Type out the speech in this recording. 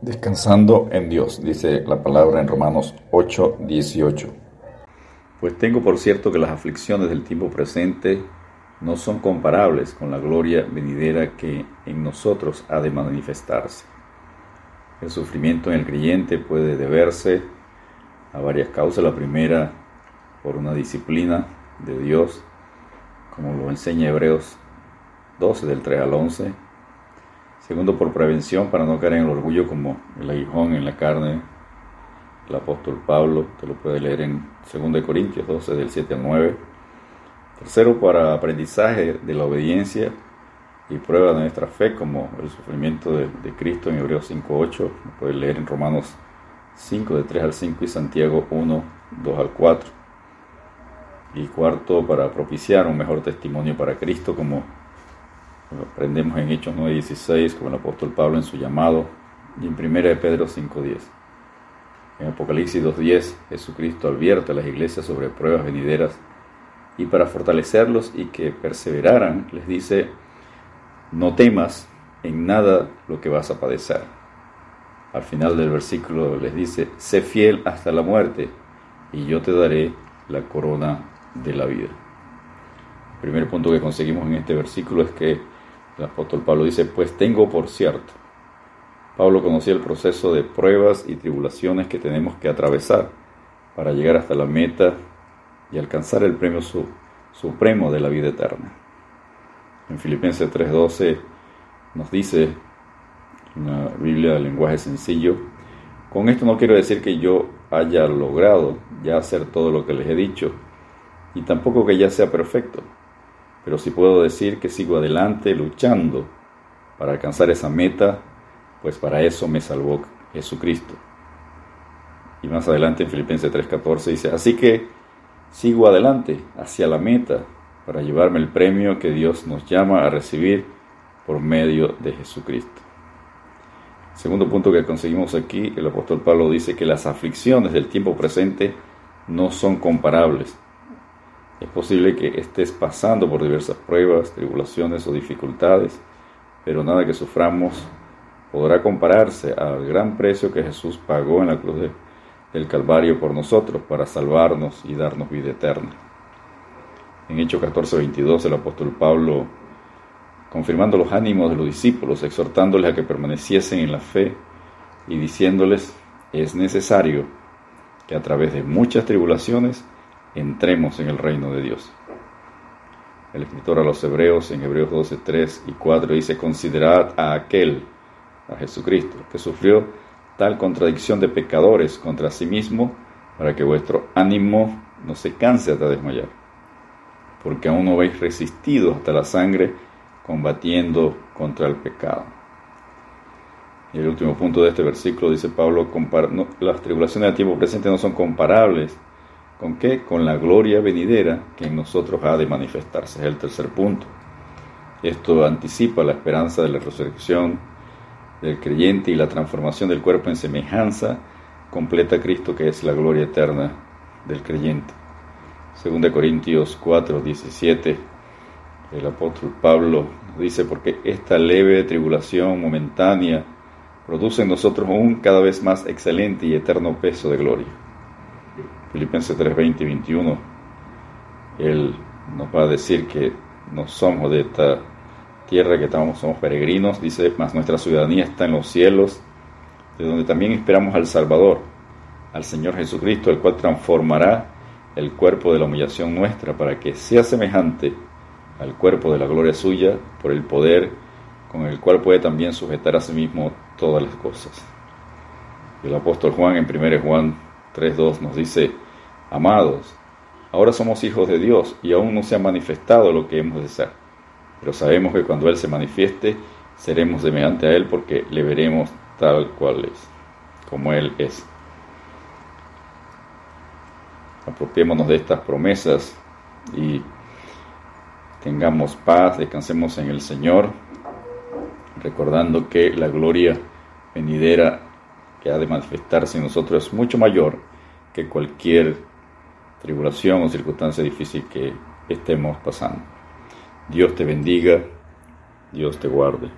Descansando en Dios, dice la palabra en Romanos 8, 18. Pues tengo por cierto que las aflicciones del tiempo presente no son comparables con la gloria venidera que en nosotros ha de manifestarse. El sufrimiento en el creyente puede deberse a varias causas. La primera, por una disciplina de Dios, como lo enseña Hebreos 12 del 3 al 11. Segundo, por prevención para no caer en el orgullo como el aguijón en la carne. El apóstol Pablo, te lo puede leer en 2 Corintios 12 del 7 al 9. Tercero, para aprendizaje de la obediencia y prueba de nuestra fe, como el sufrimiento de, Cristo en Hebreos 5.8, lo puede leer en Romanos 5 de 3 al 5 y Santiago 1, 2 al 4. Y cuarto, para propiciar un mejor testimonio para Cristo, como aprendemos en Hechos 9:16, como el apóstol Pablo en su llamado, y en 1 de Pedro 5:10. En Apocalipsis 2:10, Jesucristo advierte a las iglesias sobre pruebas venideras y para fortalecerlos y que perseveraran, les dice, no temas en nada lo que vas a padecer. Al final del versículo les dice, sé fiel hasta la muerte y yo te daré la corona de la vida. El primer punto que conseguimos en este versículo es que el apóstol Pablo dice, pues tengo por cierto. Pablo conocía el proceso de pruebas y tribulaciones que tenemos que atravesar para llegar hasta la meta y alcanzar el premio supremo de la vida eterna. En Filipenses 3:12 nos dice, una Biblia de lenguaje sencillo, con esto no quiero decir que yo haya logrado ya hacer todo lo que les he dicho, y tampoco que ya sea perfecto, pero sí puedo decir que sigo adelante luchando para alcanzar esa meta, pues para eso me salvó Jesucristo. Y más adelante en Filipenses 3:14 dice, así que sigo adelante hacia la meta para llevarme el premio que Dios nos llama a recibir por medio de Jesucristo. Segundo punto que conseguimos aquí, el apóstol Pablo dice que las aflicciones del tiempo presente no son comparables es posible que estés pasando por diversas pruebas, tribulaciones o dificultades, pero nada que suframos podrá compararse al gran precio que Jesús pagó en la cruz del Calvario por nosotros para salvarnos y darnos vida eterna. En Hechos 14:22 el apóstol Pablo, confirmando los ánimos de los discípulos, exhortándoles a que permaneciesen en la fe y diciéndoles, es necesario que a través de muchas tribulaciones entremos en el reino de Dios. El escritor a los Hebreos en Hebreos 12, 3 y 4 dice, considerad a aquel, a Jesucristo, que sufrió tal contradicción de pecadores contra sí mismo, para que vuestro ánimo no se canse hasta desmayar, porque aún no habéis resistido hasta la sangre combatiendo contra el pecado. Y el último punto de este versículo dice Pablo, las tribulaciones del tiempo presente no son comparables ¿Con qué? Con la gloria venidera que en nosotros ha de manifestarse. Es el tercer punto. Esto anticipa la esperanza de la resurrección del creyente y la transformación del cuerpo en semejanza completa a Cristo, que es la gloria eterna del creyente. Según de Corintios 4, 17, el apóstol Pablo dice, porque esta leve tribulación momentánea produce en nosotros un cada vez más excelente y eterno peso de gloria Filipenses 3, 20 y 21, Él nos va a decir que no somos de esta tierra, que estamos, somos peregrinos, dice, más nuestra ciudadanía está en los cielos, de donde también esperamos al Salvador, al Señor Jesucristo, el cual transformará el cuerpo de la humillación nuestra para que sea semejante al cuerpo de la gloria suya por el poder con el cual puede también sujetar a sí mismo todas las cosas. El apóstol Juan en 1 Juan 3.2 nos dice, amados, ahora somos hijos de Dios y aún no se ha manifestado lo que hemos de ser, pero sabemos que cuando Él se manifieste, seremos semejante a Él porque le veremos tal cual es, como Él es. Apropiémonos de estas promesas y tengamos paz, descansemos en el Señor, recordando que la gloria venidera que ha de manifestarse en nosotros es mucho mayor que cualquier tribulación o circunstancia difícil que estemos pasando. Dios te bendiga, Dios te guarde.